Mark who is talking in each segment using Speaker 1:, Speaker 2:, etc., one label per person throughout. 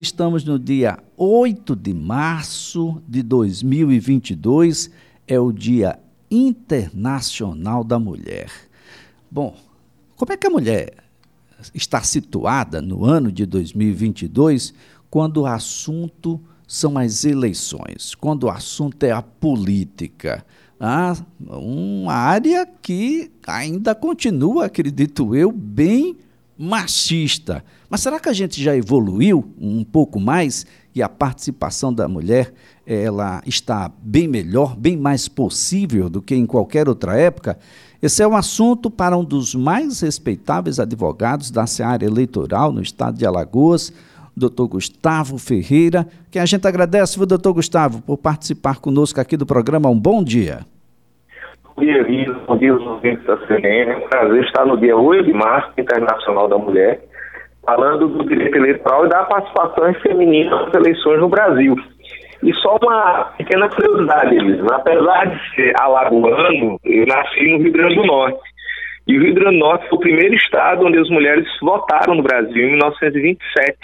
Speaker 1: Estamos no dia 8 de março de 2022, é o Dia Internacional da Mulher. Bom, como é que a mulher está situada no ano de 2022 quando o assunto são as eleições, quando o assunto é a política? Ah, uma área que ainda continua, acredito eu, bem machista. Mas será que a gente já evoluiu um pouco mais e a participação da mulher ela está bem melhor, bem mais possível do que em qualquer outra época? Esse é um assunto para um dos mais respeitáveis advogados da seara eleitoral no estado de Alagoas, doutor Gustavo Ferreira, que a gente agradece, doutor Gustavo, por participar conosco aqui do programa. Um bom dia.
Speaker 2: Dia, Lisa. Bom dia aos ouvintes da CNN. É um prazer estar no dia 8 de março, Internacional da Mulher, falando do direito eleitoral e da participação feminina nas eleições no Brasil. E só uma pequena curiosidade, Elisa. Apesar de ser alagoano, eu nasci no Rio Grande do Norte. E o Rio Grande do Norte foi o primeiro estado onde as mulheres votaram no Brasil, em 1927.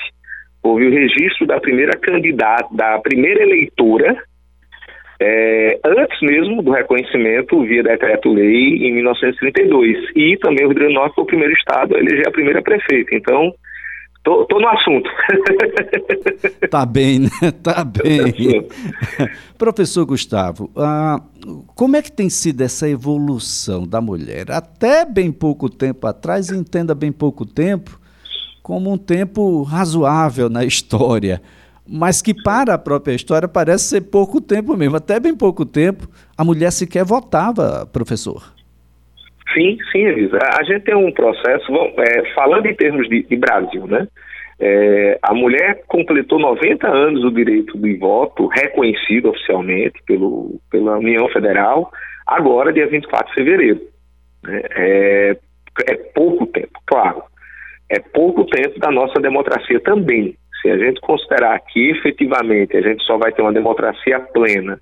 Speaker 2: Houve o registro da primeira candidata, da primeira eleitora é, antes mesmo do reconhecimento via decreto-lei em 1932. E também o Rio Grande do Norte foi o primeiro estado a eleger a primeira prefeita. Então, tô, tô no assunto.
Speaker 1: tá bem, né? Tá bem. Professor Gustavo, ah, como é que tem sido essa evolução da mulher? Até bem pouco tempo atrás, entenda bem pouco tempo, como um tempo razoável na história mas que para a própria história parece ser pouco tempo mesmo. Até bem pouco tempo, a mulher sequer votava, professor.
Speaker 2: Sim, sim, Elisa. A gente tem um processo, é, falando em termos de, de Brasil, né? É, a mulher completou 90 anos do direito de voto, reconhecido oficialmente pelo, pela União Federal, agora, dia 24 de fevereiro. Né? É, é pouco tempo, claro. É pouco tempo da nossa democracia também. Se a gente considerar que efetivamente a gente só vai ter uma democracia plena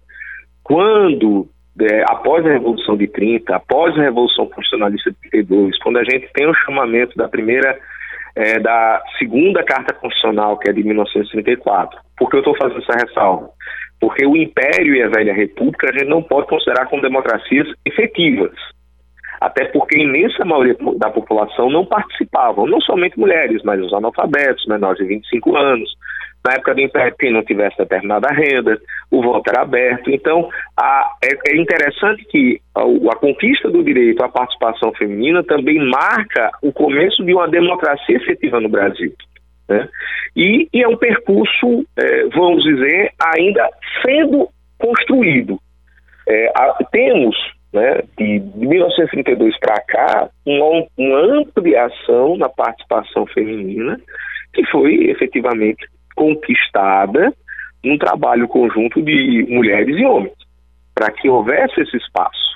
Speaker 2: quando, é, após a Revolução de 30, após a Revolução Constitucionalista de 32, quando a gente tem o chamamento da primeira, é, da segunda Carta Constitucional, que é de 1934. Por que eu estou fazendo essa ressalva? Porque o Império e a Velha República a gente não pode considerar como democracias efetivas até porque a imensa maioria da população não participavam, não somente mulheres, mas os analfabetos, menores de 25 anos. Na época do Império, quem não tivesse determinada renda, o voto era aberto. Então, a, é, é, interessante que a, a, conquista do direito à participação feminina também marca o começo de uma democracia efetiva no Brasil. Né? E, e, é um percurso, é, vamos dizer, ainda sendo construído. É, a, temos né, de, de 1932 para cá, uma, uma ampliação na participação feminina que foi efetivamente conquistada num trabalho conjunto de mulheres e homens, para que houvesse esse espaço.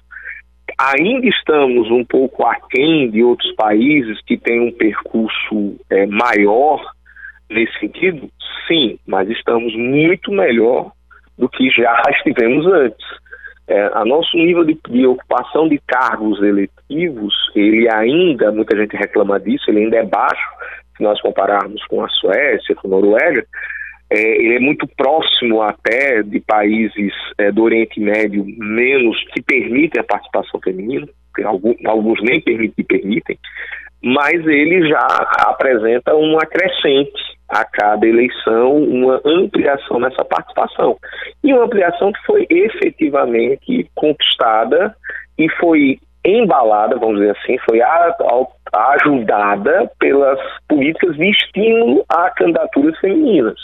Speaker 2: Ainda estamos um pouco aquém de outros países que têm um percurso é, maior nesse sentido? Sim, mas estamos muito melhor do que já estivemos antes. É, a nosso nível de, de, ocupação de cargos eletivos, ele ainda, muita gente reclama disso, ele ainda é baixo, se nós compararmos com a Suécia, com a Noruega, é, ele é muito próximo até de países é, do Oriente Médio menos que permitem a participação feminina, alguns, alguns nem permitem, permitem, mas ele já apresenta uma crescente a cada eleição uma ampliação nessa participação. E uma ampliação que foi efetivamente conquistada e foi embalada, vamos dizer assim, foi ajudada pelas políticas de estímulo a candidaturas femininas,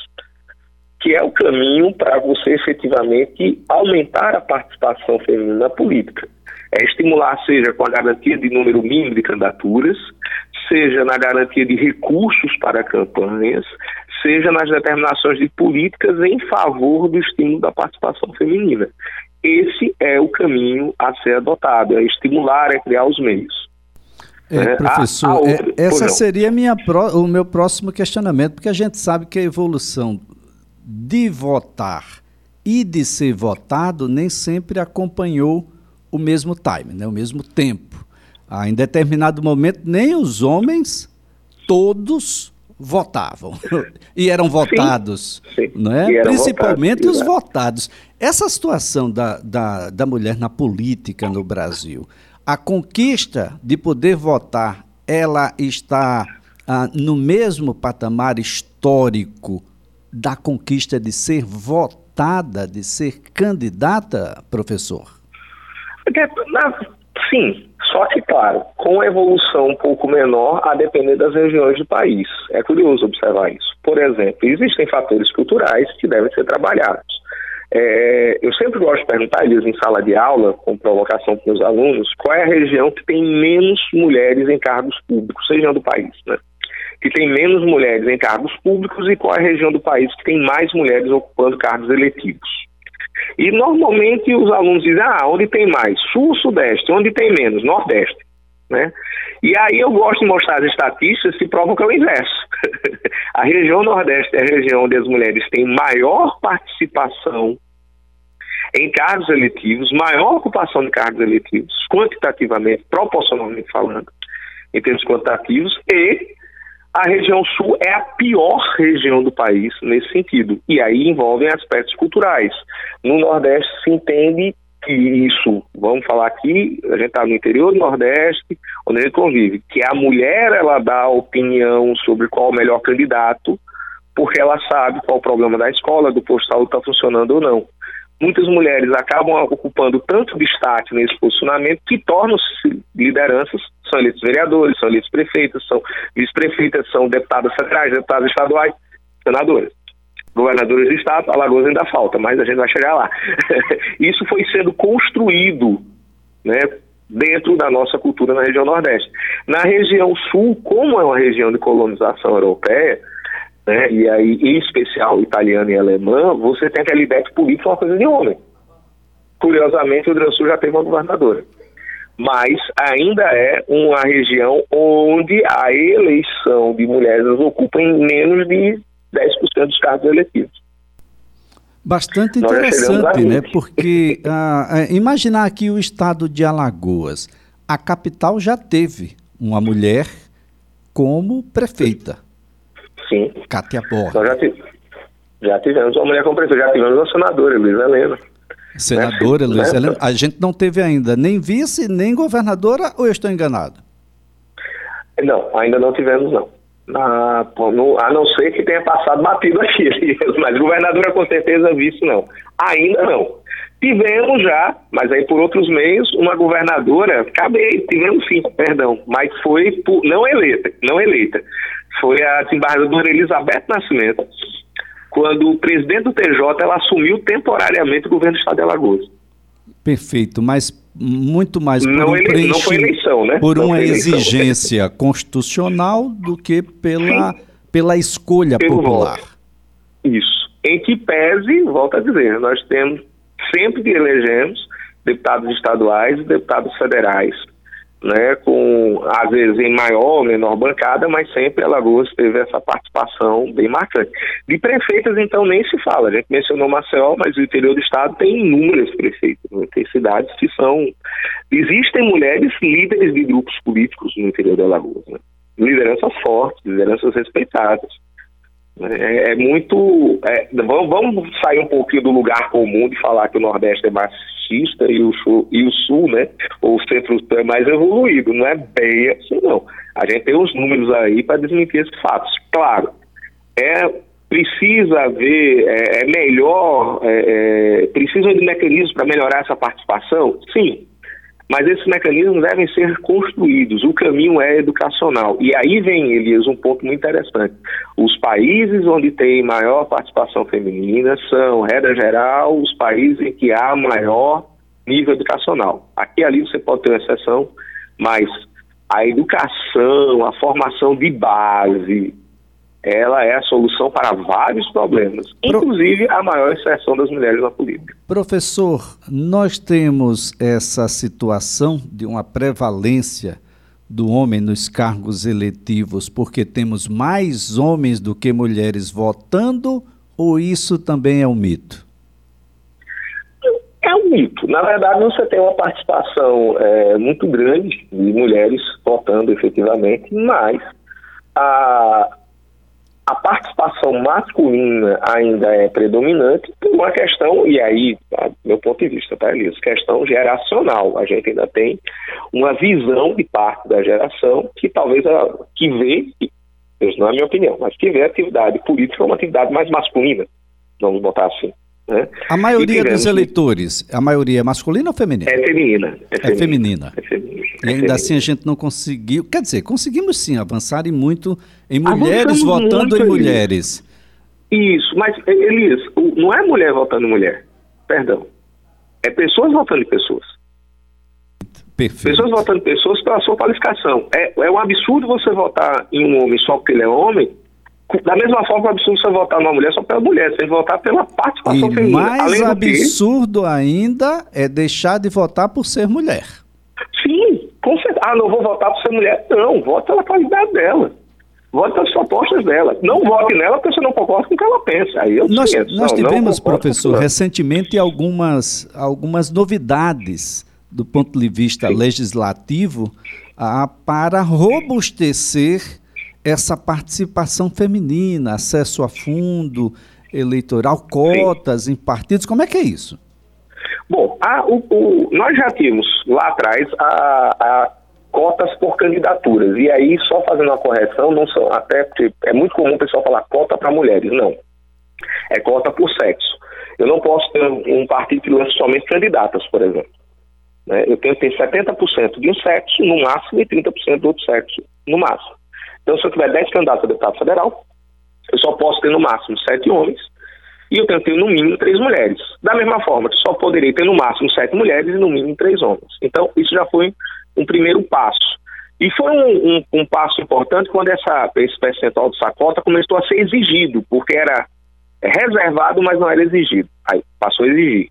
Speaker 2: que é o caminho para você efetivamente aumentar a participação feminina na política. É estimular, seja com a garantia de número mínimo de candidaturas, seja na garantia de recursos para campanhas, seja nas determinações de políticas em favor do estímulo da participação feminina. Esse é o caminho a ser adotado, é estimular, é criar os meios.
Speaker 1: É, é professor, a, a outra, é, essa seria minha o meu próximo questionamento, porque a gente sabe que a evolução de votar e de ser votado nem sempre acompanhou o mesmo time, né, o mesmo tempo. Ah, em determinado momento, nem os homens todos votavam e eram votados,
Speaker 2: sim, sim.
Speaker 1: não é? Principalmente votados, os votados. Essa situação da, da, da mulher na política no Brasil, a conquista de poder votar, ela está ah, no mesmo patamar histórico da conquista de ser votada, de ser candidata, professor?
Speaker 2: Sim, só que, claro, com evolução um pouco menor a depender das regiões do país. É curioso observar isso. Por exemplo, existem fatores culturais que devem ser trabalhados. É, eu sempre gosto de perguntar, eles em sala de aula, com provocação para os alunos, qual é a região que tem menos mulheres em cargos públicos, seja do país, né? Que tem menos mulheres em cargos públicos e qual é a região do país que tem mais mulheres ocupando cargos eletivos. E normalmente os alunos dizem, ah, onde tem mais? Sul, Sudeste, onde tem menos? Nordeste. Né? E aí eu gosto de mostrar as estatísticas que provam que é o inverso. a região Nordeste é a região onde as mulheres têm maior participação em cargos eletivos, maior ocupação de cargos eletivos, quantitativamente, proporcionalmente falando, em termos quantitativos, e a região sul é a pior região do país nesse sentido. E aí envolvem aspectos culturais. No Nordeste se entende que isso, vamos falar aqui, a gente está no interior do Nordeste, onde a gente convive, que a mulher ela dá opinião sobre qual o melhor candidato, porque ela sabe qual o problema da escola, do posto de saúde está funcionando ou não muitas mulheres acabam ocupando tanto destaque nesse posicionamento que tornam-se lideranças, são eleitos vereadores, são eleitos prefeitos, são vice-prefeitas, são deputadas federais, deputadas estaduais, senadoras. Governadores de estado, Alagoas ainda falta, mas a gente vai chegar lá. Isso foi sendo construído, né, dentro da nossa cultura na região Nordeste. Na região Sul, como é uma região de colonização europeia, né, e aí, em especial italiano e alemã, você tem aquela ideia que política é uma coisa de homem. Curiosamente, o Sul já teve uma governadora. Mas ainda é uma região onde a eleição de mulheres ocupa em menos de 10% dos cargos eletivos.
Speaker 1: Bastante interessante, né? Porque ah, imaginar aqui o estado de Alagoas. A capital já teve uma mulher como prefeita.
Speaker 2: Sim.
Speaker 1: Cátia Borges.
Speaker 2: Nós já, já tivemos uma mulher como prefeita, já tivemos uma senadora, Luiz Helena.
Speaker 1: Senadora né? Luiz Helena, a gente não teve ainda nem vice, nem governadora, ou eu estou enganado?
Speaker 2: Não, ainda não tivemos, não. Ah, no, a não ser que tenha passado batido aqui, mas governadora com certeza vice não. Ainda não. Tivemos já, mas aí por outros meios, uma governadora, acabei, tivemos sim, perdão, mas foi por, não eleita, não eleita foi a desembargadora Elizabeth Nascimento, quando o presidente do TJ ela assumiu temporariamente o governo do Estado de Alagoas.
Speaker 1: Perfeito, mas muito mais por,
Speaker 2: não um ele, não foi eleição, né?
Speaker 1: por uma exigência constitucional do que pela, pela escolha Pelo popular. Voto.
Speaker 2: Isso. Em que pese, volto a dizer, nós temos sempre que elegemos deputados estaduais e deputados federais né, com às vezes em maior ou menor bancada, mas sempre Alagoas teve essa participação bem marcante. De prefeitas, então, nem se fala. A gente mencionou Maceió, mas o interior do estado tem inúmeras prefeitas. Né? Tem cidades que são. Existem mulheres líderes de grupos políticos no interior de Alagoas. Né? Lideranças fortes, lideranças respeitadas. É, é muito. É, vamos, vamos, sair um pouquinho do lugar comum de falar que o Nordeste é machista e o, sul, e o Sul, né? Ou o Centro é mais evoluído. Não é bem assim, não. A gente tem os números aí para desmentir esses fatos. Claro, é precisa haver, é, é melhor, é, é, precisa de mecanismos para melhorar essa participação? Sim, mas esses mecanismos devem ser construídos. O caminho é educacional. E aí vem, Elias, um ponto muito interessante. Os países onde tem maior participação feminina são, regra geral, os países em que há maior nível educacional. Aqui ali você pode ter uma exceção, mas a educação, a formação de base, ela é a solução para vários problemas, inclusive a maior inserção das mulheres na política.
Speaker 1: Professor, nós temos essa situação de uma prevalência do homem nos cargos eletivos porque temos mais homens do que mulheres votando ou isso também é um mito?
Speaker 2: É um mito. Na verdade, você tem uma participação é, muito grande de mulheres votando efetivamente, mas a, a participação masculina ainda é predominante por uma questão, e aí, meu ponto de vista, tá, Elias? Questão geracional. A gente ainda tem uma visão de parte da geração que talvez a, que vê, isso não é a minha opinião, mas que vê a atividade política como uma atividade mais masculina, vamos botar assim. Né?
Speaker 1: A maioria dos eleitores, a maioria é masculina ou feminina?
Speaker 2: É feminina.
Speaker 1: É feminina. É feminina. É feminina. E ainda é assim a gente não conseguiu. Quer dizer, conseguimos sim avançar e muito em mulheres votando em mulheres.
Speaker 2: Isso, mas Elias, não é mulher votando em mulher. Perdão. É pessoas votando em pessoas. Perfeito. Pessoas votando em pessoas pela sua qualificação. É, é um absurdo você votar em um homem só porque ele é homem da mesma forma, é absurdo você votar numa mulher só pela mulher, você votar pela participação
Speaker 1: e
Speaker 2: feminina.
Speaker 1: mais absurdo que... ainda é deixar de votar por ser mulher.
Speaker 2: Sim, com certeza. Ah, não vou votar por ser mulher. Não, vote pela qualidade dela. Vote pelas propostas dela. Não vote nela porque você não concorda com o que ela pensa. Aí eu
Speaker 1: nós, nós não, tivemos, não professor, recentemente algumas, algumas novidades do ponto de vista Sim. legislativo ah, para robustecer essa participação feminina, acesso a fundo eleitoral, cotas Sim. em partidos, como é que é isso?
Speaker 2: Bom, a, o, o, nós já tínhamos lá atrás a, a, cotas por candidaturas, e aí só fazendo uma correção, não são, até porque é muito comum o pessoal falar cota para mulheres, não. É cota por sexo. Eu não posso ter um, partido que lance somente candidatas, por exemplo. Né? Eu tenho que ter 70% de um sexo, no máximo, e 30% do outro sexo, no máximo. Então, se eu tiver 10 candidatos a deputado federal, eu só posso ter no máximo 7 homens e eu tenho que ter no mínimo 3 mulheres. Da mesma forma, eu só poderia ter no máximo 7 mulheres e no mínimo 3 homens. Então, isso já foi um primeiro passo. E foi um, um, um passo importante quando essa, esse percentual de sacota começou a ser exigido, porque era reservado, mas não era exigido. Aí passou a exigir.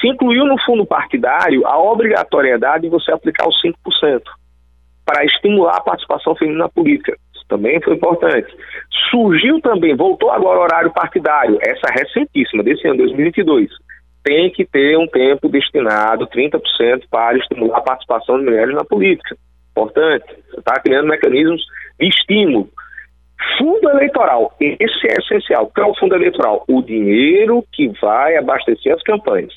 Speaker 2: Se incluiu no fundo partidário a obrigatoriedade de você aplicar os 5% para estimular a participação feminina na política também foi importante. Surgiu também, voltou agora o horário partidário, essa recentíssima, desse ano 2022. Tem que ter um tempo destinado, 30%, para estimular a participação de mulheres na política. Importante. Você está criando mecanismos de estímulo. Fundo eleitoral, esse é essencial. Que é o fundo eleitoral? O dinheiro que vai abastecer as campanhas.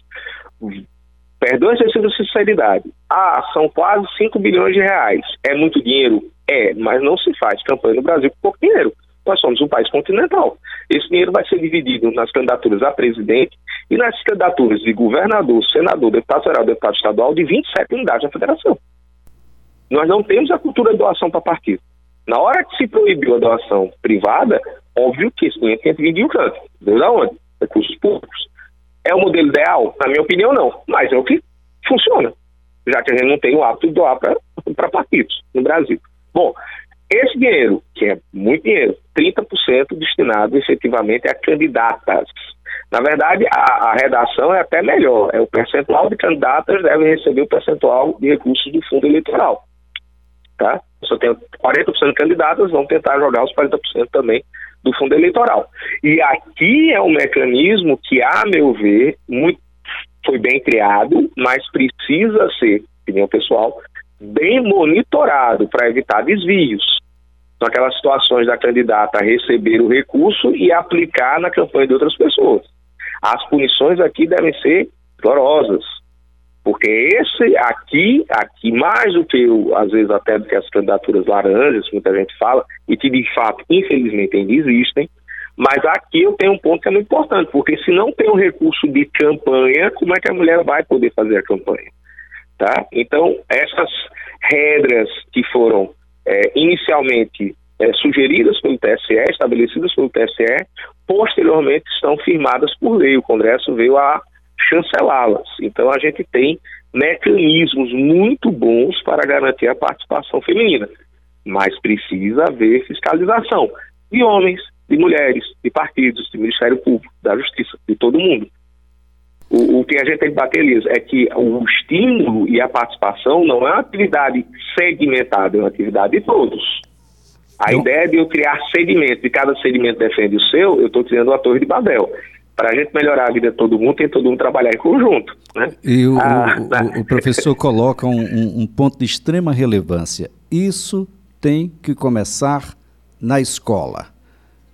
Speaker 2: A excesso de sinceridade. Ah, são quase 5 bilhões de reais. É muito dinheiro? É, mas não se faz campanha no Brasil com pouco dinheiro. Nós somos um país continental. Esse dinheiro vai ser dividido nas candidaturas a presidente e nas candidaturas de governador, senador, deputado federal, deputado estadual de 27 unidades da federação. Nós não temos a cultura de doação para partido. Na hora que se proibiu a doação privada, óbvio que esse dinheiro tem que vir de um canto. Deus aonde? Recursos públicos. É o modelo ideal? Na minha opinião, não. Mas é o que funciona. Já que a gente não tem o hábito de doar para partidos no Brasil. Bom, esse dinheiro, que é muito dinheiro, 30% destinado efetivamente a candidatas. Na verdade, a, a, redação é até melhor. É o percentual de candidatas deve receber o percentual de recursos do fundo eleitoral. Tá? Eu tenho 40% de candidatas, vão tentar jogar os 40% também do fundo eleitoral. E aqui é um mecanismo que, a meu ver, muito, foi bem criado, mas precisa ser, opinião pessoal, bem monitorado para evitar desvios. São aquelas situações da candidata receber o recurso e aplicar na campanha de outras pessoas. As punições aqui devem ser dolorosas, porque esse aqui, aqui mais do que, às vezes até do que as candidaturas laranjas, muita gente fala, e que de fato, infelizmente, ainda existem, mas aqui eu tenho um ponto que é muito importante, porque se não tem um recurso de campanha, como é que a mulher vai poder fazer a campanha? Tá? Então, essas regras que foram é, inicialmente é, sugeridas pelo TSE, estabelecidas pelo TSE, posteriormente estão firmadas por lei. O Congresso veio a chancelá-las. Então, a gente tem mecanismos muito bons para garantir a participação feminina, mas precisa haver fiscalização de homens, de mulheres, de partidos, de Ministério Público, da Justiça, de todo mundo. O, o, que a gente tem que bater nisso é que o estímulo e a participação não é uma atividade segmentada, é uma atividade de todos. A não. ideia de eu criar segmentos, e cada segmento defende o seu, eu estou criando uma torre de Babel. Para a gente melhorar a vida de todo mundo, tem todo mundo trabalhar em conjunto. Né?
Speaker 1: E o, ah, o, o professor coloca um, um, um ponto de extrema relevância. Isso tem que começar na escola.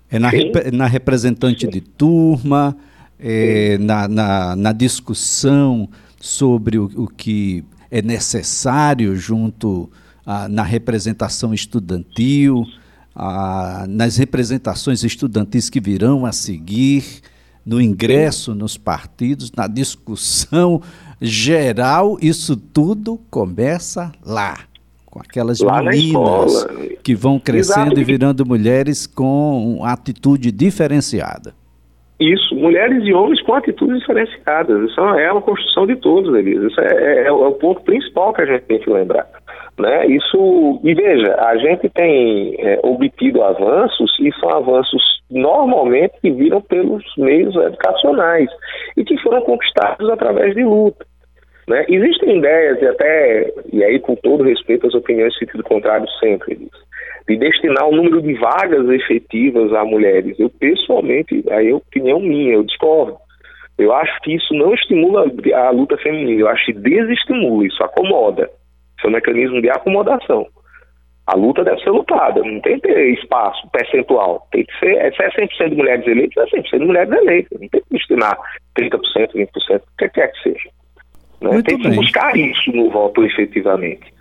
Speaker 1: É na, rep na representante Sim. de turma, é, na, na, na, discussão sobre o, o, que é necessário junto a, na representação estudantil, a, nas representações estudantis que virão a seguir, no ingresso nos partidos, na discussão geral, isso tudo começa lá com aquelas Lá meninas que vão crescendo Exato. e virando mulheres com atitude diferenciada.
Speaker 2: Isso, mulheres e homens com atitudes diferenciadas. Isso é uma construção de todos, Elisa. Isso é, é, é, o ponto principal que a gente tem que lembrar. Né? Isso, e veja, a gente tem é, obtido avanços e são avanços normalmente que viram pelos meios educacionais e que foram conquistados através de luta. Né? Existem ideias, e até, e aí com todo respeito às opiniões sentido contrário sempre, de destinar um número de vagas efetivas a mulheres. Eu, pessoalmente, aí é opinião minha, eu discordo. Eu acho que isso não estimula a luta feminina, eu acho que desestimula, isso acomoda. Isso é um mecanismo de acomodação. A luta deve ser lutada, não tem que ter espaço percentual. Tem que ser, se é 100% de mulheres eleitas, é 100% de mulheres eleitas. Não tem que destinar 30%, 20%, o que quer que seja. Né? Tem bem. que buscar isso no voto efetivamente.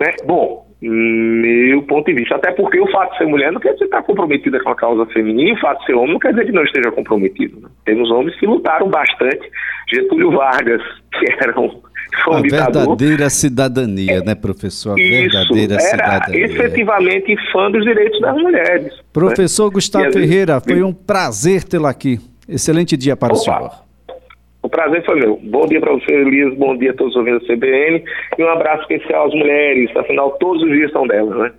Speaker 2: Né? Bom, meu ponto de vista, até porque o fato de ser mulher não quer dizer que está comprometida com a causa feminina, e o fato de ser homem não quer dizer que não esteja comprometido. Né? Temos homens que lutaram bastante. Getúlio Vargas, que eram
Speaker 1: foi um a verdadeira cidadania, né, professor? A
Speaker 2: Isso,
Speaker 1: verdadeira
Speaker 2: era
Speaker 1: cidadania.
Speaker 2: efetivamente fã dos direitos das mulheres. Né?
Speaker 1: Professor né? Gustavo Ferreira, foi um prazer tê-lo aqui. Excelente dia para Opa. o senhor.
Speaker 2: Prazer foi meu. Bom dia para você, Elias. Bom dia a todos os ouvintes da CBN. E um abraço especial às mulheres. Afinal, todos os dias são delas, né?